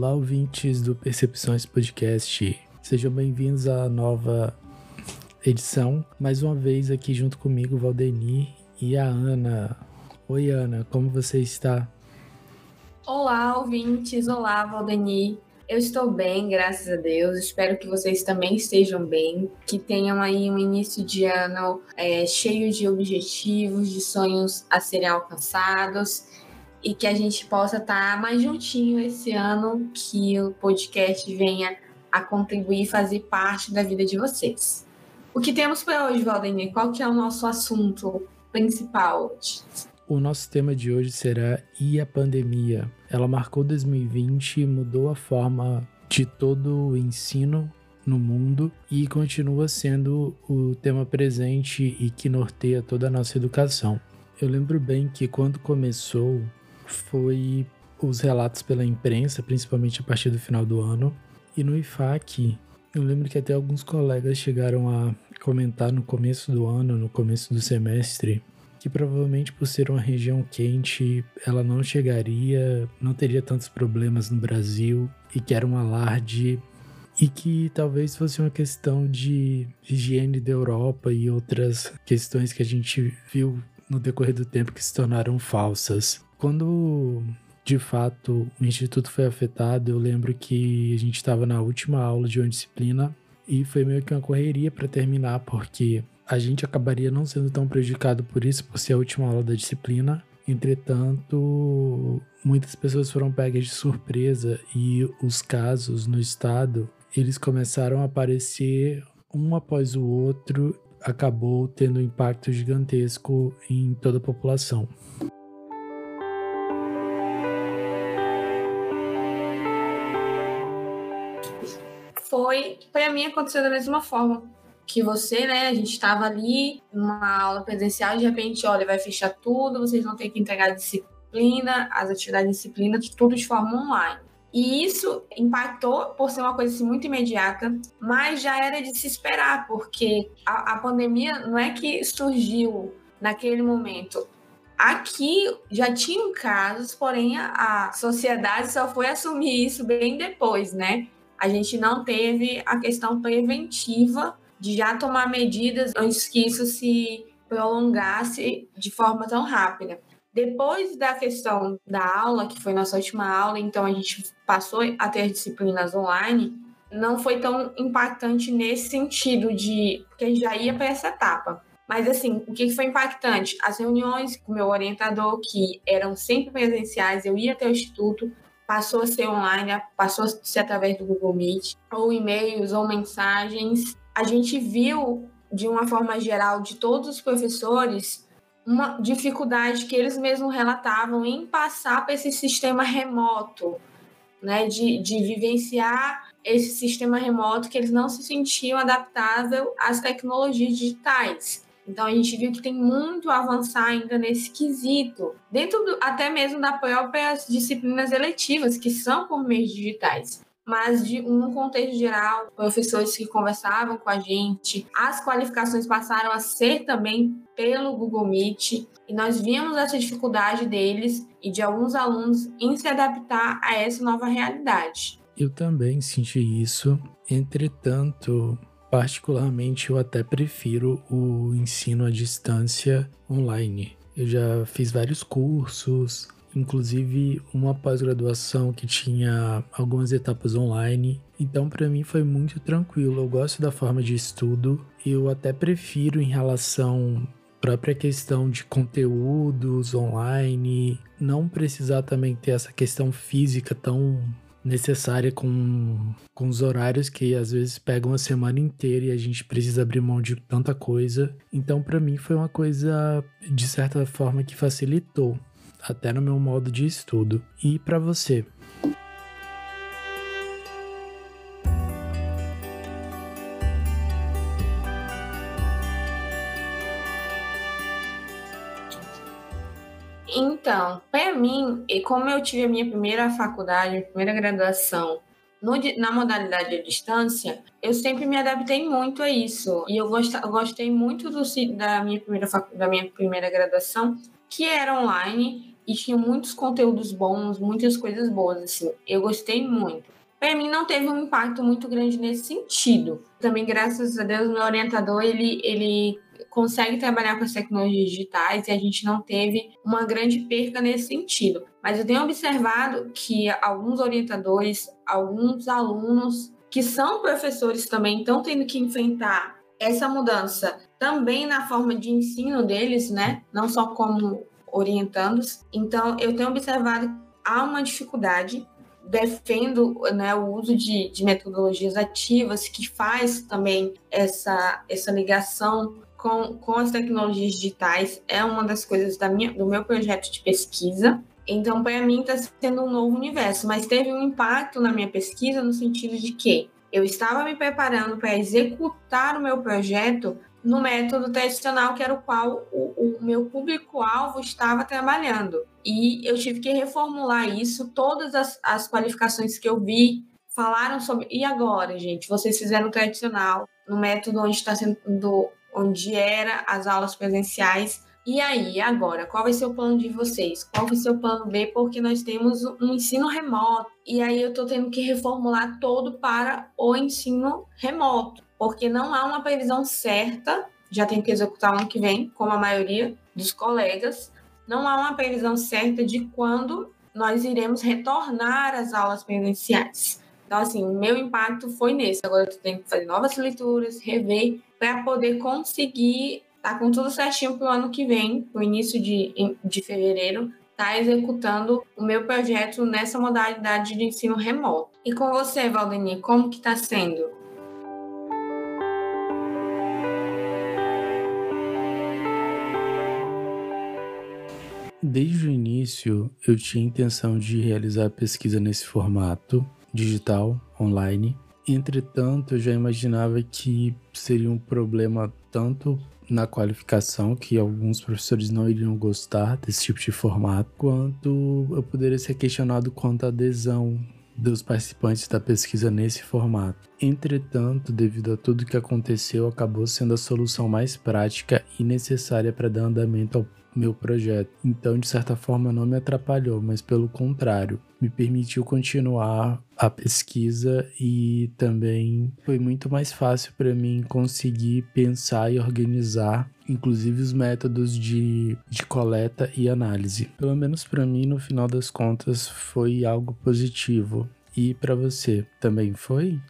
Olá, ouvintes do Percepções Podcast. Sejam bem-vindos à nova edição. Mais uma vez aqui junto comigo, Valdeni e a Ana. Oi, Ana, como você está? Olá, ouvintes. Olá, Valdeni. Eu estou bem, graças a Deus. Espero que vocês também estejam bem, que tenham aí um início de ano é, cheio de objetivos, de sonhos a serem alcançados e que a gente possa estar tá mais juntinho esse ano, que o podcast venha a contribuir e fazer parte da vida de vocês. O que temos para hoje, Valdemir? Qual que é o nosso assunto principal hoje? O nosso tema de hoje será E a Pandemia. Ela marcou 2020 e mudou a forma de todo o ensino no mundo e continua sendo o tema presente e que norteia toda a nossa educação. Eu lembro bem que quando começou, foi os relatos pela imprensa, principalmente a partir do final do ano. E no IFAC, eu lembro que até alguns colegas chegaram a comentar no começo do ano, no começo do semestre, que provavelmente por ser uma região quente, ela não chegaria, não teria tantos problemas no Brasil e que era um alarde e que talvez fosse uma questão de higiene da Europa e outras questões que a gente viu no decorrer do tempo que se tornaram falsas. Quando de fato o instituto foi afetado, eu lembro que a gente estava na última aula de uma disciplina e foi meio que uma correria para terminar, porque a gente acabaria não sendo tão prejudicado por isso, por ser a última aula da disciplina. Entretanto, muitas pessoas foram pegas de surpresa e os casos no estado, eles começaram a aparecer um após o outro, acabou tendo um impacto gigantesco em toda a população. Foi, para mim aconteceu da mesma forma que você, né? A gente estava ali numa aula presencial e de repente, olha, vai fechar tudo, vocês vão ter que entregar a disciplina, as atividades de disciplina, tudo de forma online. E isso impactou por ser uma coisa assim, muito imediata, mas já era de se esperar, porque a, a pandemia não é que surgiu naquele momento. Aqui já tinham casos, porém a, a sociedade só foi assumir isso bem depois, né? A gente não teve a questão preventiva de já tomar medidas antes que isso se prolongasse de forma tão rápida. Depois da questão da aula, que foi nossa última aula, então a gente passou a ter disciplinas online, não foi tão impactante nesse sentido de que a gente já ia para essa etapa. Mas assim, o que foi impactante? As reuniões com o meu orientador, que eram sempre presenciais, eu ia até o instituto, passou a ser online, passou a ser através do Google Meet, ou e-mails, ou mensagens. A gente viu, de uma forma geral, de todos os professores, uma dificuldade que eles mesmos relatavam em passar para esse sistema remoto, né, de, de vivenciar esse sistema remoto que eles não se sentiam adaptável às tecnologias digitais. Então a gente viu que tem muito a avançar ainda nesse quesito, dentro do, até mesmo das próprias disciplinas eletivas, que são por meios digitais. Mas, de um contexto geral, professores que conversavam com a gente, as qualificações passaram a ser também pelo Google Meet, e nós vimos essa dificuldade deles e de alguns alunos em se adaptar a essa nova realidade. Eu também senti isso. Entretanto, Particularmente, eu até prefiro o ensino à distância online. Eu já fiz vários cursos, inclusive uma pós-graduação que tinha algumas etapas online. Então, para mim foi muito tranquilo. Eu gosto da forma de estudo. Eu até prefiro em relação própria questão de conteúdos online, não precisar também ter essa questão física tão necessária com, com os horários que às vezes pegam a semana inteira e a gente precisa abrir mão de tanta coisa. Então, para mim, foi uma coisa de certa forma que facilitou, até no meu modo de estudo. E para você? E como eu tive a minha primeira faculdade, minha primeira graduação no, na modalidade à distância, eu sempre me adaptei muito a isso. E eu, gost, eu gostei muito do, da, minha primeira, da minha primeira graduação, que era online. e tinha muitos conteúdos bons, muitas coisas boas, assim. Eu gostei muito. Para mim não teve um impacto muito grande nesse sentido. Também, graças a Deus, meu orientador, ele, ele consegue trabalhar com as tecnologias digitais e a gente não teve uma grande perca nesse sentido. Mas eu tenho observado que alguns orientadores, alguns alunos que são professores também estão tendo que enfrentar essa mudança também na forma de ensino deles, né? Não só como orientandos. Então, eu tenho observado há uma dificuldade. Defendo né, o uso de, de metodologias ativas que faz também essa, essa ligação com, com as tecnologias digitais. É uma das coisas da minha, do meu projeto de pesquisa. Então, para mim, está sendo um novo universo, mas teve um impacto na minha pesquisa no sentido de que eu estava me preparando para executar o meu projeto no método tradicional, que era o qual o, o meu público-alvo estava trabalhando. E eu tive que reformular isso. Todas as, as qualificações que eu vi falaram sobre. E agora, gente? Vocês fizeram tradicional, no método onde está sendo. Onde era as aulas presenciais. E aí, agora, qual vai ser o plano de vocês? Qual vai ser o plano B? Porque nós temos um ensino remoto. E aí eu estou tendo que reformular todo para o ensino remoto porque não há uma previsão certa, já tem que executar ano que vem, como a maioria dos colegas, não há uma previsão certa de quando nós iremos retornar às aulas presenciais. Então, assim, meu impacto foi nesse. Agora eu tenho que fazer novas leituras, rever, para poder conseguir estar tá com tudo certinho para o ano que vem, o início de, de fevereiro, estar tá executando o meu projeto nessa modalidade de ensino remoto. E com você, Valdemir, como que está sendo? Desde o início, eu tinha intenção de realizar a pesquisa nesse formato digital, online. Entretanto, eu já imaginava que seria um problema tanto na qualificação, que alguns professores não iriam gostar desse tipo de formato, quanto eu poderia ser questionado quanto à adesão dos participantes da pesquisa nesse formato. Entretanto, devido a tudo que aconteceu, acabou sendo a solução mais prática e necessária para dar andamento ao meu projeto. Então, de certa forma, não me atrapalhou, mas pelo contrário, me permitiu continuar a pesquisa e também foi muito mais fácil para mim conseguir pensar e organizar, inclusive os métodos de, de coleta e análise. Pelo menos para mim, no final das contas, foi algo positivo. E para você, também foi?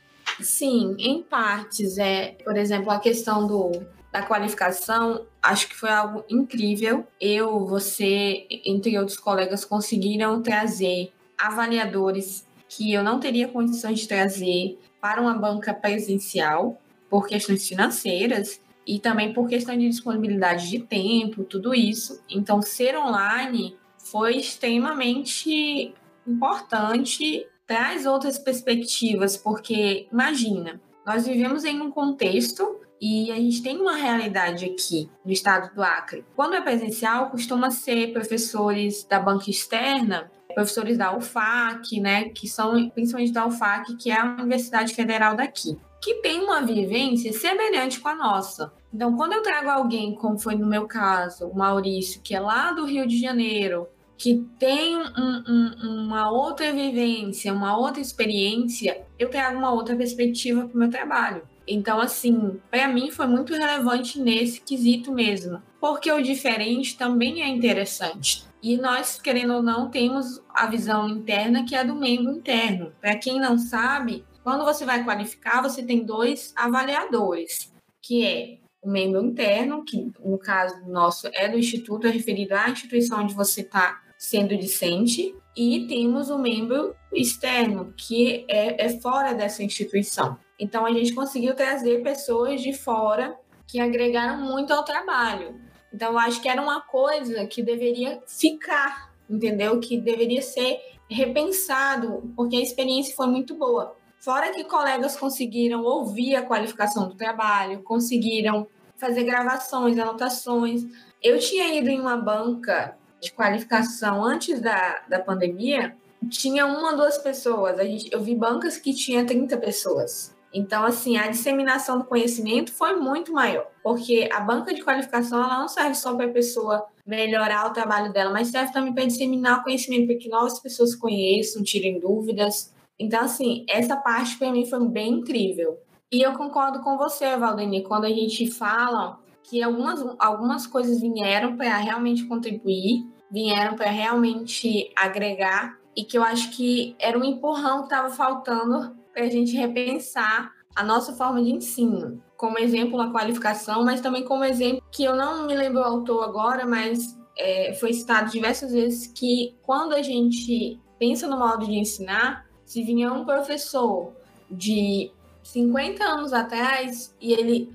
Sim, em partes. É, por exemplo, a questão do da qualificação, acho que foi algo incrível. Eu, você, entre outros colegas, conseguiram trazer avaliadores que eu não teria condições de trazer para uma banca presencial por questões financeiras e também por questão de disponibilidade de tempo, tudo isso. Então, ser online foi extremamente importante, traz outras perspectivas, porque imagina, nós vivemos em um contexto e a gente tem uma realidade aqui no estado do Acre. Quando é presencial, costuma ser professores da banca externa, professores da UFAC, né, que são principalmente da UFAC, que é a Universidade Federal daqui, que tem uma vivência semelhante com a nossa. Então, quando eu trago alguém, como foi no meu caso, o Maurício, que é lá do Rio de Janeiro, que tem um, um, uma outra vivência, uma outra experiência, eu trago uma outra perspectiva para o meu trabalho. Então, assim, para mim foi muito relevante nesse quesito mesmo, porque o diferente também é interessante. E nós, querendo ou não, temos a visão interna que é do membro interno. Para quem não sabe, quando você vai qualificar, você tem dois avaliadores, que é o membro interno, que no caso nosso é do instituto, é referido à instituição onde você está sendo discente, e temos o membro externo, que é, é fora dessa instituição. Então a gente conseguiu trazer pessoas de fora que agregaram muito ao trabalho. Então eu acho que era uma coisa que deveria ficar, entendeu? Que deveria ser repensado, porque a experiência foi muito boa. Fora que colegas conseguiram ouvir a qualificação do trabalho, conseguiram fazer gravações, anotações. Eu tinha ido em uma banca de qualificação antes da, da pandemia, tinha uma, duas pessoas. A gente, eu vi bancas que tinha 30 pessoas. Então, assim, a disseminação do conhecimento foi muito maior, porque a banca de qualificação ela não serve só para a pessoa melhorar o trabalho dela, mas serve também para disseminar o conhecimento, para que novas pessoas conheçam, tirem dúvidas. Então, assim, essa parte para mim foi bem incrível. E eu concordo com você, Valdemir, quando a gente fala que algumas, algumas coisas vieram para realmente contribuir, vieram para realmente agregar, e que eu acho que era um empurrão que estava faltando a gente repensar a nossa forma de ensino. Como exemplo, a qualificação, mas também como exemplo que eu não me lembro o autor agora, mas é, foi citado diversas vezes que quando a gente pensa no modo de ensinar, se vinha um professor de 50 anos atrás e ele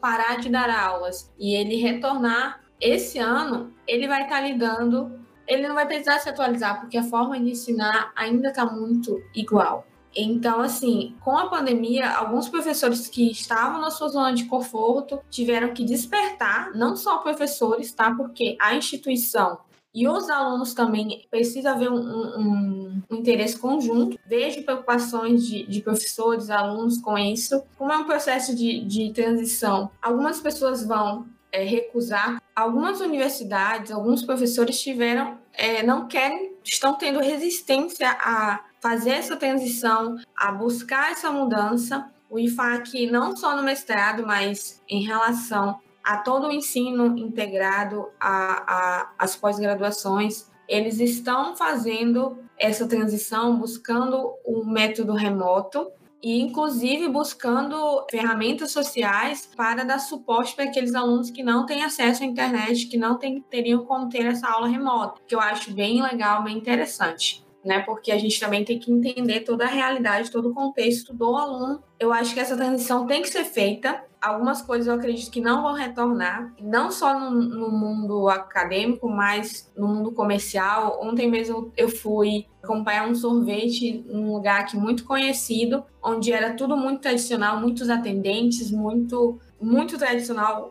parar de dar aulas e ele retornar esse ano, ele vai estar tá lidando, ele não vai precisar se atualizar, porque a forma de ensinar ainda está muito igual. Então, assim, com a pandemia, alguns professores que estavam na sua zona de conforto tiveram que despertar, não só professores, tá? Porque a instituição e os alunos também precisam haver um, um, um, interesse conjunto. Vejo preocupações de, de, professores, alunos com isso. Como é um processo de, de transição, algumas pessoas vão é, recusar. Algumas universidades, alguns professores tiveram, é, não querem, estão tendo resistência a fazer essa transição, a buscar essa mudança. O IFAC, não só no mestrado, mas em relação a todo o ensino integrado, às pós-graduações, eles estão fazendo essa transição, buscando um método remoto e, inclusive, buscando ferramentas sociais para dar suporte para aqueles alunos que não têm acesso à internet, que não teriam como ter essa aula remota, que eu acho bem legal, bem interessante. Né, porque a gente também tem que entender toda a realidade, todo o contexto do aluno. Eu acho que essa transição tem que ser feita, algumas coisas eu acredito que não vão retornar, não só no, no, mundo acadêmico, mas no mundo comercial. Ontem mesmo eu fui acompanhar um sorvete num lugar aqui muito conhecido, onde era tudo muito tradicional, muitos atendentes, muito muito tradicional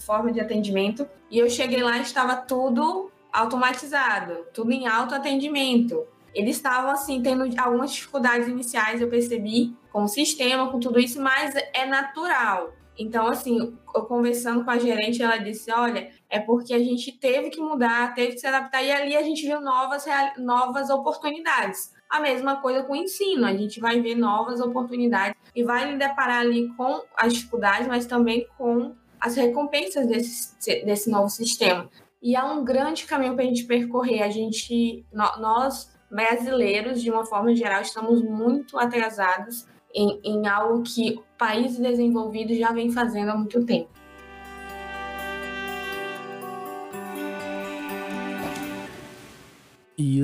forma de atendimento. E eu cheguei lá e estava tudo automatizado, tudo em autoatendimento. Eles estavam assim tendo algumas dificuldades iniciais, eu percebi, com o sistema, com tudo isso, mas é natural. Então, assim, eu conversando com a gerente, ela disse: olha, é porque a gente teve que mudar, teve que se adaptar, e ali a gente viu novas, novas oportunidades. A mesma coisa com o ensino, a gente vai ver novas oportunidades e vai lhe deparar ali com as dificuldades, mas também com as recompensas desse, desse novo sistema. E há um grande caminho para a gente percorrer. A gente, nós brasileiros, de uma forma geral, estamos muito atrasados em, em algo que países desenvolvidos já vem fazendo há muito tempo.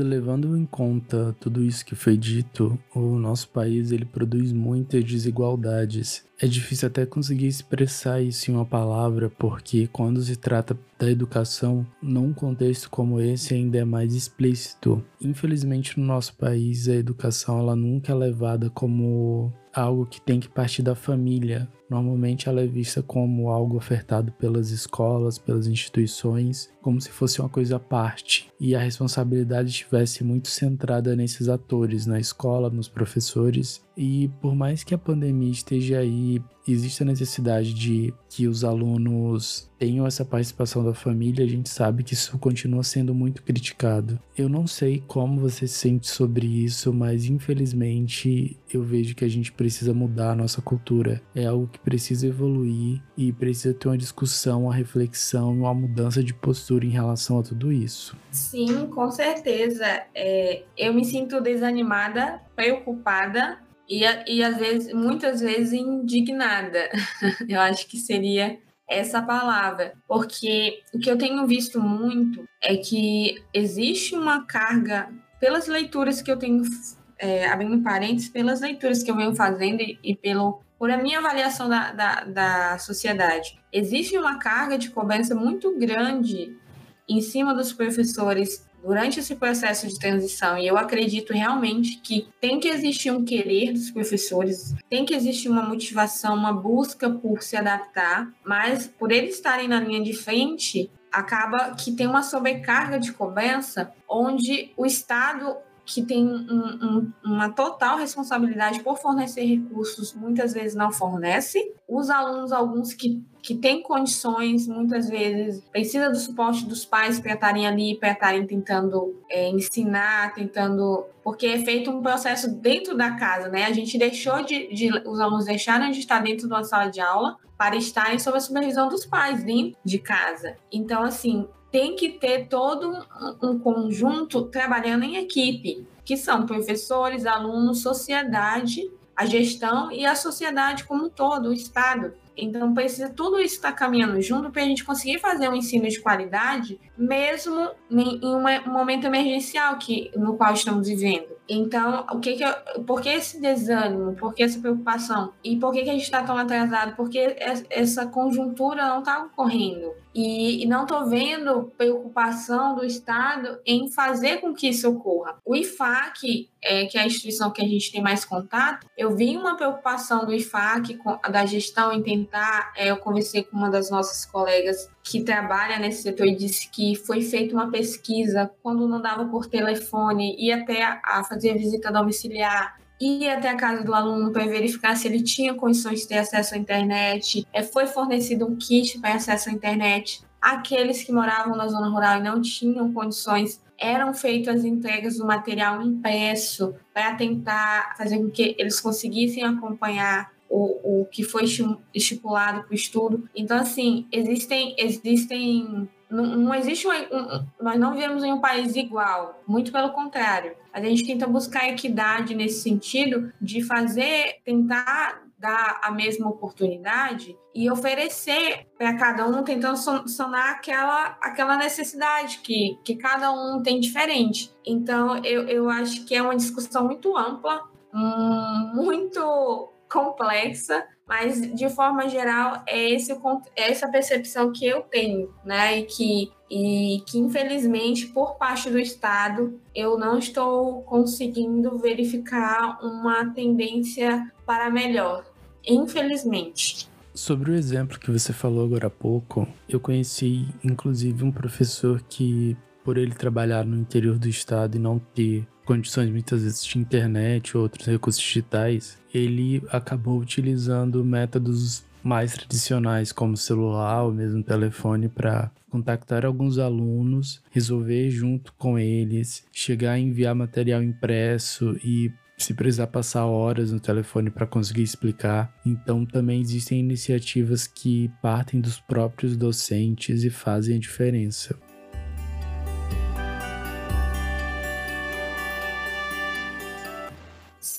Levando em conta tudo isso que foi dito, o nosso país ele produz muitas desigualdades. É difícil até conseguir expressar isso em uma palavra, porque quando se trata da educação, num contexto como esse ainda é mais explícito. Infelizmente no nosso país a educação ela nunca é levada como algo que tem que partir da família. Normalmente ela é vista como algo ofertado pelas escolas, pelas instituições, como se fosse uma coisa à parte. E a responsabilidade estivesse muito centrada nesses atores, na escola, nos professores e por mais que a pandemia esteja aí, existe a necessidade de que os alunos tenham essa participação da família, a gente sabe que isso continua sendo muito criticado. Eu não sei como você se sente sobre isso, mas infelizmente eu vejo que a gente precisa mudar a nossa cultura. É algo que precisa evoluir e precisa ter uma discussão, uma reflexão, uma mudança de postura em relação a tudo isso. Sim, com certeza. É, eu me sinto desanimada, preocupada e, e às vezes, muitas vezes indignada. eu acho que seria essa palavra, porque o que eu tenho visto muito é que existe uma carga pelas leituras que eu tenho é, abrindo parênteses, pelas leituras que eu venho fazendo e, e pelo por a minha avaliação da, da, da sociedade. Existe uma carga de cobrança muito grande em cima dos professores durante esse processo de transição. E eu acredito realmente que tem que existir um querer dos professores, tem que existir uma motivação, uma busca por se adaptar, mas por eles estarem na linha de frente, acaba que tem uma sobrecarga de cobrança onde o Estado que tem um, um, uma total responsabilidade por fornecer recursos, muitas vezes não fornece. Os alunos, alguns que, que têm condições, muitas vezes precisa do suporte dos pais para estarem ali, para estarem tentando é, ensinar, tentando. Porque é feito um processo dentro da casa, né? A gente deixou de. de os alunos deixaram de estar dentro de uma sala de aula para estarem sob a supervisão dos pais dentro de casa. Então, assim, tem que ter todo um, conjunto trabalhando em equipe, que são professores, alunos, sociedade, a gestão e a sociedade como um todo, o Estado. Então, precisa tudo isso estar caminhando junto para a gente conseguir fazer um ensino de qualidade, mesmo em um momento emergencial que, no qual estamos vivendo. Então, o que que eu, por que esse desânimo? Por que essa preocupação? E por que, que a gente está tão atrasado? Porque essa conjuntura não está ocorrendo. E, e não estou vendo preocupação do Estado em fazer com que isso ocorra. O IFAC, é, que é a instituição que a gente tem mais contato, eu vi uma preocupação do IFAC, com, da gestão, em tentar. É, eu conversei com uma das nossas colegas que trabalha nesse setor e disse que foi feita uma pesquisa quando não dava por telefone, ia até a fazer visita domiciliar, ia até a casa do aluno para verificar se ele tinha condições de ter acesso à internet, é, foi fornecido um kit para acesso à internet. Aqueles que moravam na zona rural e não tinham condições, eram feitas as entregas do material impresso para tentar fazer com que eles conseguissem acompanhar o, o que foi estipulado para o estudo. Então, assim, existem, existem não, não existe um, um, nós não vivemos em um país igual, muito pelo contrário. A gente tenta buscar equidade nesse sentido de fazer, tentar dar a mesma oportunidade e oferecer para cada um, tentando sanar aquela, aquela necessidade que, que cada um tem diferente. Então, eu, eu acho que é uma discussão muito ampla, hum, muito complexa, mas de forma geral é, esse, é essa percepção que eu tenho, né? E que, e que infelizmente por parte do Estado eu não estou conseguindo verificar uma tendência para melhor, infelizmente. Sobre o exemplo que você falou agora há pouco, eu conheci inclusive um professor que, por ele trabalhar no interior do estado e não ter condições muitas vezes de internet ou outros recursos digitais, ele acabou utilizando métodos mais tradicionais, como celular ou mesmo telefone, para contactar alguns alunos, resolver junto com eles, chegar a enviar material impresso e se precisar passar horas no telefone para conseguir explicar. Então também existem iniciativas que partem dos próprios docentes e fazem a diferença.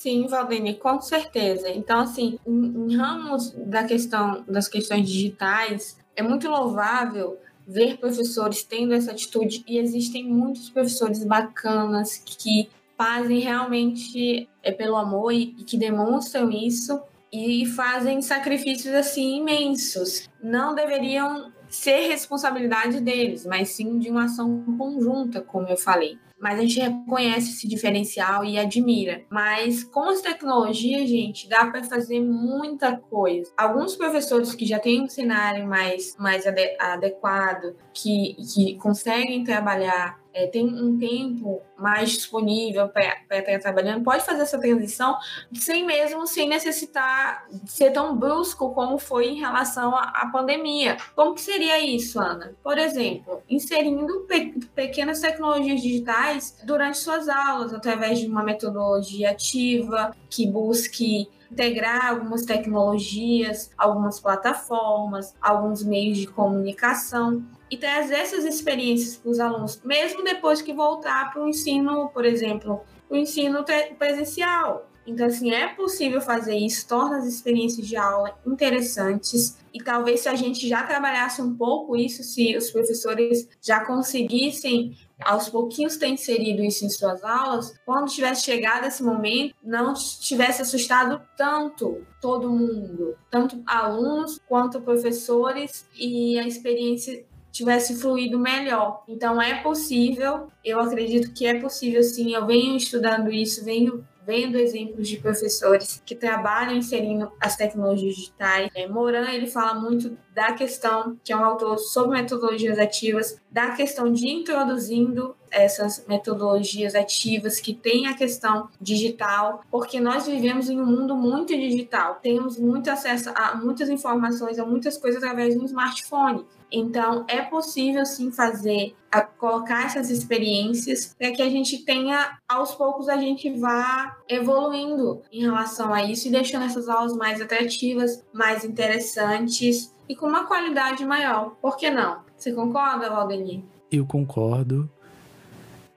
Sim, Valdene, com certeza. Então, assim, em, ramos da questão das questões digitais, é muito louvável ver professores tendo essa atitude e existem muitos professores bacanas que fazem realmente é pelo amor e, e que demonstram isso e fazem sacrifícios assim imensos. Não deveriam ser responsabilidade deles, mas sim de uma ação conjunta, como eu falei mas a gente reconhece esse diferencial e admira. Mas com as tecnologias, gente, dá para fazer muita coisa. Alguns professores que já têm um cenário mais, mais adequado, que, que conseguem trabalhar é, tem um tempo mais disponível para estar trabalhando, pode fazer essa transição sem mesmo sem necessitar ser tão brusco como foi em relação à, à pandemia. Como que seria isso, Ana? Por exemplo, inserindo pe pequenas tecnologias digitais durante suas aulas, através de uma metodologia ativa que busque integrar algumas tecnologias, algumas plataformas, alguns meios de comunicação e trazer essas experiências para os alunos, mesmo depois que voltar para o ensino, por exemplo, o ensino presencial. Então, assim, é possível fazer isso, torna as experiências de aula interessantes. E talvez se a gente já trabalhasse um pouco isso, se os professores já conseguissem aos pouquinhos ter inserido isso em suas aulas, quando tivesse chegado esse momento, não tivesse assustado tanto todo mundo, tanto alunos quanto professores, e a experiência tivesse fluído melhor. Então é possível, eu acredito que é possível sim. Eu venho estudando isso, venho vendo exemplos de professores que trabalham inserindo as tecnologias digitais. É, Moran ele fala muito da questão, que é um autor sobre metodologias ativas, da questão de introduzindo essas metodologias ativas que tem a questão digital, porque nós vivemos em um mundo muito digital. Temos muito acesso a muitas informações, a muitas coisas através do smartphone. Então, é possível sim fazer, colocar essas experiências para que a gente tenha, aos poucos, a gente vá evoluindo em relação a isso e deixando essas aulas mais atrativas, mais interessantes e com uma qualidade maior. Por que não? Você concorda, Valdemir? Eu concordo.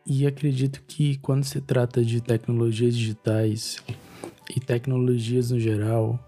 E acredito que quando se trata de tecnologias digitais e tecnologias no geral,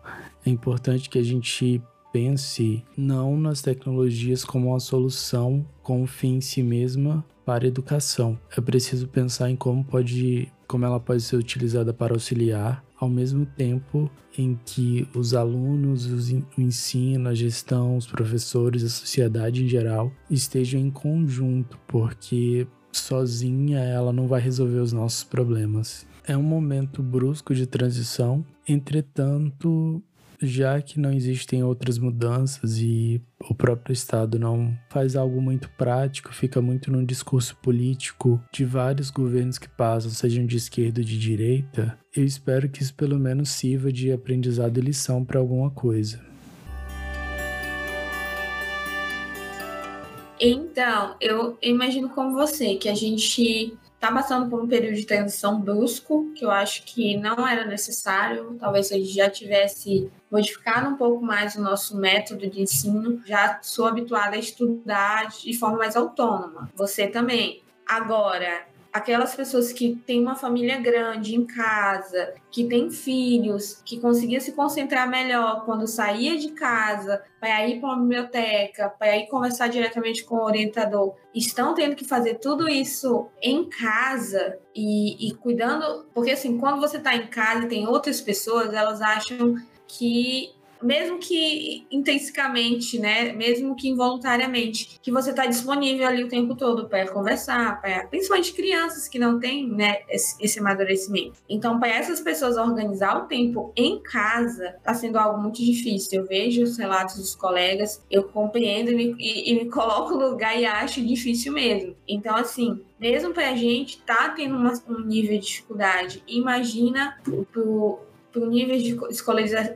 é importante que a gente pense não nas tecnologias como uma solução com o fim em si mesma para a educação. É preciso pensar em como pode, como ela pode ser utilizada para auxiliar, ao mesmo tempo em que os alunos, o ensino, a gestão, os professores, a sociedade em geral estejam em conjunto, porque sozinha ela não vai resolver os nossos problemas. É um momento brusco de transição, entretanto, já que não existem outras mudanças e o próprio Estado não faz algo muito prático, fica muito num discurso político de vários governos que passam, sejam de esquerda ou de direita, eu espero que isso pelo menos sirva de aprendizado e lição para alguma coisa. Então, eu imagino como você, que a gente está passando por um período de transição brusco, que eu acho que não era necessário. Talvez a gente já tivesse modificado um pouco mais o nosso método de ensino. Já sou habituada a estudar de forma mais autônoma. Você também. Agora, aquelas pessoas que têm uma família grande em casa, que têm filhos, que conseguia se concentrar melhor quando saía de casa para ir para uma biblioteca, para ir conversar diretamente com o orientador, estão tendo que fazer tudo isso em casa e, e cuidando, porque assim, quando você está em casa e tem outras pessoas, elas acham que mesmo que intensicamente, né, mesmo que involuntariamente, que você está disponível ali o tempo todo para conversar, pra, principalmente crianças que não têm, né, esse, esse amadurecimento. Então, para essas pessoas organizar o tempo em casa está sendo algo muito difícil. Eu vejo os relatos dos colegas, eu compreendo e me, e, e me coloco no lugar e acho difícil mesmo. Então, assim, mesmo para a gente tá tendo uma, um nível de dificuldade, imagina pro, por níveis de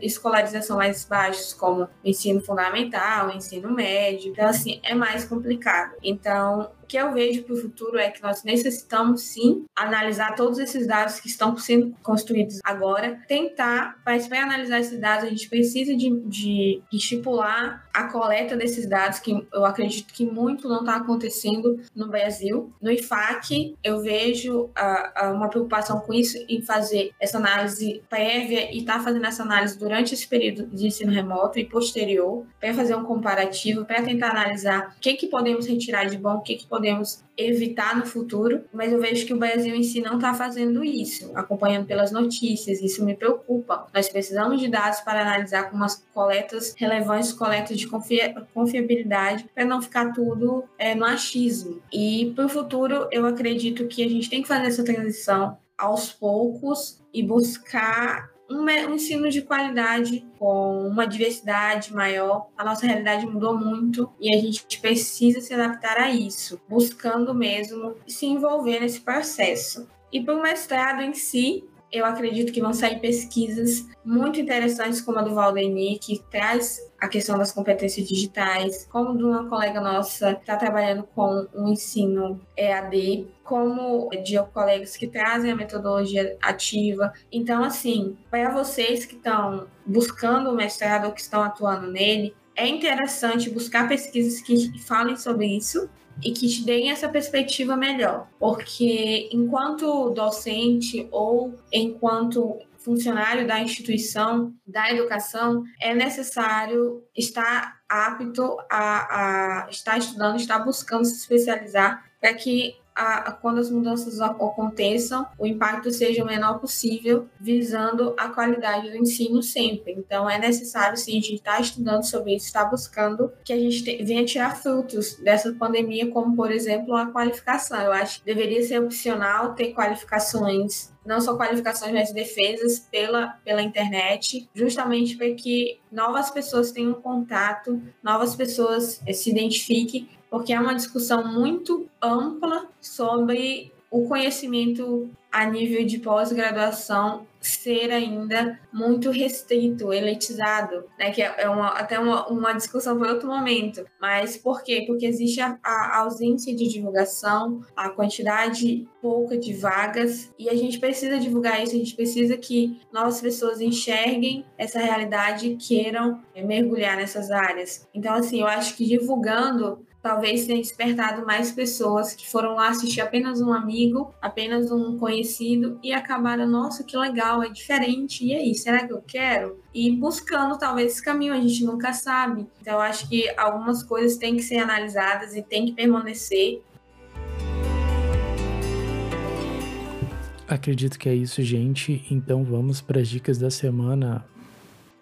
escolarização mais baixos, como ensino fundamental, ensino médio. Então, assim, é mais complicado. Então, que eu vejo para o futuro é que nós necessitamos sim analisar todos esses dados que estão sendo construídos agora, tentar, mas para analisar esses dados, a gente precisa de, de estipular a coleta desses dados, que eu acredito que muito não está acontecendo no Brasil. No IFAC, eu vejo uh, uh, uma preocupação com isso, em fazer essa análise prévia e estar tá fazendo essa análise durante esse período de ensino remoto e posterior, para fazer um comparativo, para tentar analisar o que, que podemos retirar de bom, o que, que podemos podemos evitar no futuro, mas eu vejo que o Brasil em si não está fazendo isso, acompanhando pelas notícias, isso me preocupa. Nós precisamos de dados para analisar com umas coletas relevantes, coletas de confiabilidade, para não ficar tudo é, no achismo. E para o futuro, eu acredito que a gente tem que fazer essa transição aos poucos e buscar um, ensino de qualidade com uma diversidade maior. A nossa realidade mudou muito e a gente precisa se adaptar a isso, buscando mesmo se envolver nesse processo. E para o mestrado em si, eu acredito que vão sair pesquisas muito interessantes, como a do Valdemir, que traz a questão das competências digitais, como de uma colega nossa que está trabalhando com o ensino EAD, como de colegas que trazem a metodologia ativa. Então, assim, para vocês que estão buscando o mestrado ou que estão atuando nele, é interessante buscar pesquisas que falem sobre isso e que te deem essa perspectiva melhor, porque enquanto docente ou enquanto funcionário da instituição da educação, é necessário estar apto a, a estar estudando, estar buscando se especializar para que a, quando as mudanças aconteçam, o impacto seja o menor possível, visando a qualidade do ensino sempre. Então, é necessário, sim, a gente estar tá estudando sobre isso, estar buscando que a gente te, venha tirar frutos dessa pandemia, como, por exemplo, a qualificação. Eu acho que deveria ser opcional ter qualificações não só qualificações, mas defesas pela, pela internet, justamente para que novas pessoas tenham contato, novas pessoas se identifiquem porque é uma discussão muito ampla sobre o conhecimento a nível de pós-graduação ser ainda muito restrito, elitizado, né? Que é uma, até uma, uma discussão para outro momento. Mas por quê? Porque existe a, a, ausência de divulgação, a quantidade pouca de vagas, e a gente precisa divulgar isso, a gente precisa que novas pessoas enxerguem essa realidade e queiram é, mergulhar nessas áreas. Então, assim, eu acho que divulgando talvez tenha despertado mais pessoas que foram lá assistir apenas um amigo, apenas um conhecido e acabaram, nossa, que legal, é diferente, e aí, será que eu quero? E buscando talvez esse caminho, a gente nunca sabe. Então, eu acho que algumas coisas têm que ser analisadas e têm que permanecer. Acredito que é isso, gente. Então vamos para as dicas da semana.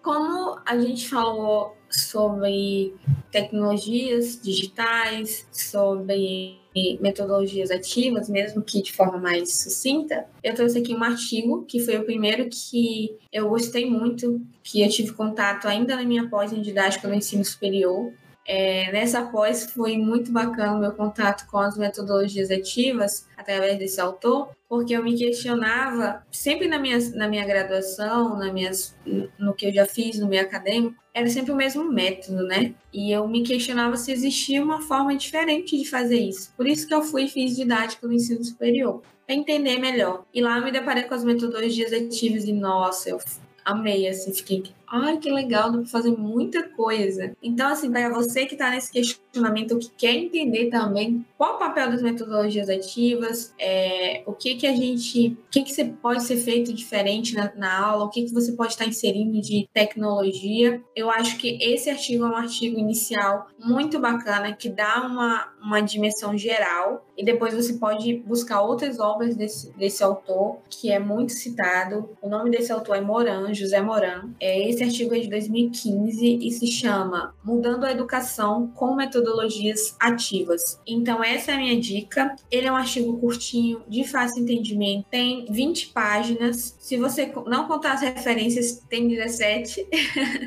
Como a gente falou sobre tecnologias digitais, sobre metodologias ativas, mesmo que de forma mais sucinta, eu trouxe aqui um artigo que foi o primeiro que eu gostei muito, que eu tive contato ainda na minha pós em didática no ensino superior. É, nessa pós foi muito bacana o meu contato com as metodologias ativas através desse autor, porque eu me questionava sempre na minha, na minha graduação, na minhas, no que eu já fiz no meio acadêmico, era sempre o mesmo método, né? E eu me questionava se existia uma forma diferente de fazer isso. Por isso que eu fui e fiz didática no ensino superior, para entender melhor. E lá eu me deparei com as metodologias ativas e, nossa, eu amei, assim, fiquei ai, que legal, dá pra fazer muita coisa. Então, assim, para você que está nesse questionamento, que quer entender também qual o papel das metodologias ativas, é, o que que a gente, o que que você pode ser feito diferente na, na aula, o que que você pode estar inserindo de tecnologia, eu acho que esse artigo é um artigo inicial muito bacana, que dá uma, uma dimensão geral, e depois você pode buscar outras obras desse, desse autor, que é muito citado. O nome desse autor é Moran, José Moran. É, esse esse artigo é de 2015 e se chama Mudando a Educação com Metodologias Ativas. Então, essa é a minha dica. Ele é um artigo curtinho, de fácil entendimento, tem 20 páginas. Se você não contar as referências, tem 17.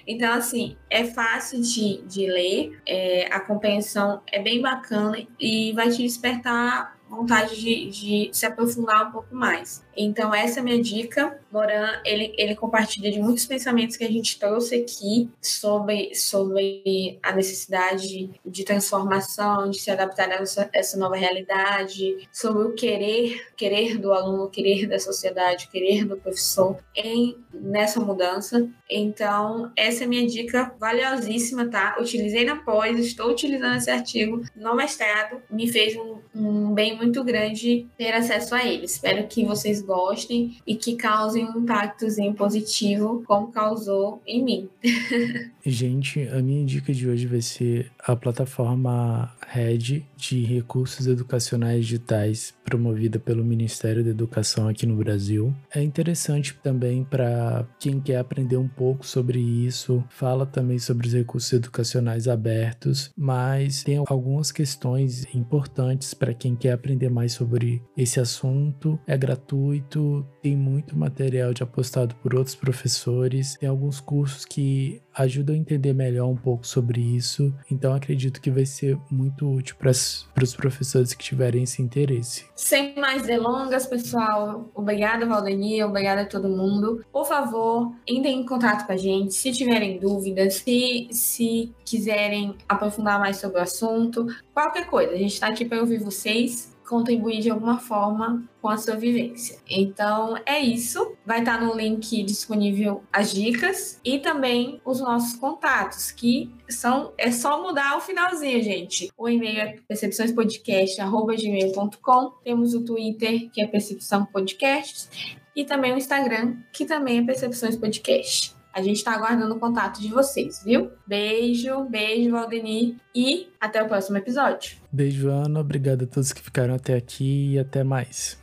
então, assim, é fácil de, de ler, é, a compreensão é bem bacana e vai te despertar vontade de, de se aprofundar um pouco mais. Então, essa é a minha dica. Moran, ele, ele compartilha de muitos pensamentos que a gente trouxe aqui sobre, sobre a necessidade de transformação, de se adaptar a essa, essa nova realidade, sobre o querer, querer do aluno, querer da sociedade, querer do professor em nessa mudança. Então, essa é a minha dica valiosíssima, tá? Utilizei na pós, estou utilizando esse artigo no mestrado, me fez um, um bem muito grande ter acesso a ele. Espero que vocês gostem e que causem um impactozinho positivo, como causou em mim. Gente, a minha dica de hoje vai ser a plataforma Red de recursos educacionais digitais promovida pelo Ministério da Educação aqui no Brasil. É interessante também para quem quer aprender um pouco sobre isso, fala também sobre os recursos educacionais abertos, mas tem algumas questões importantes para quem quer aprender mais sobre esse assunto. É gratuito, tem muito material de apostado por outros professores, tem alguns cursos que ajudam a entender melhor um pouco sobre isso. Então acredito que vai ser muito útil para os professores que tiverem esse interesse. Sem mais delongas, pessoal, obrigada, Valdemir, obrigada a todo mundo. Por favor, entrem em contato com a gente se tiverem dúvidas, se, se quiserem aprofundar mais sobre o assunto, qualquer coisa. A gente está aqui para ouvir vocês contribuir de alguma forma com a sua vivência. Então é isso. Vai estar no link disponível as dicas e também os nossos contatos, que são é só mudar o finalzinho, gente. O e-mail é percepçõespodcast@gmail.com. Temos o Twitter, que é Percepção Podcasts, e também o Instagram, que também é Percepções Podcast. A gente está aguardando o contato de vocês, viu? Beijo, beijo, Valdeni, e até o próximo episódio. Beijo, Ana. Obrigado a todos que ficaram até aqui e até mais.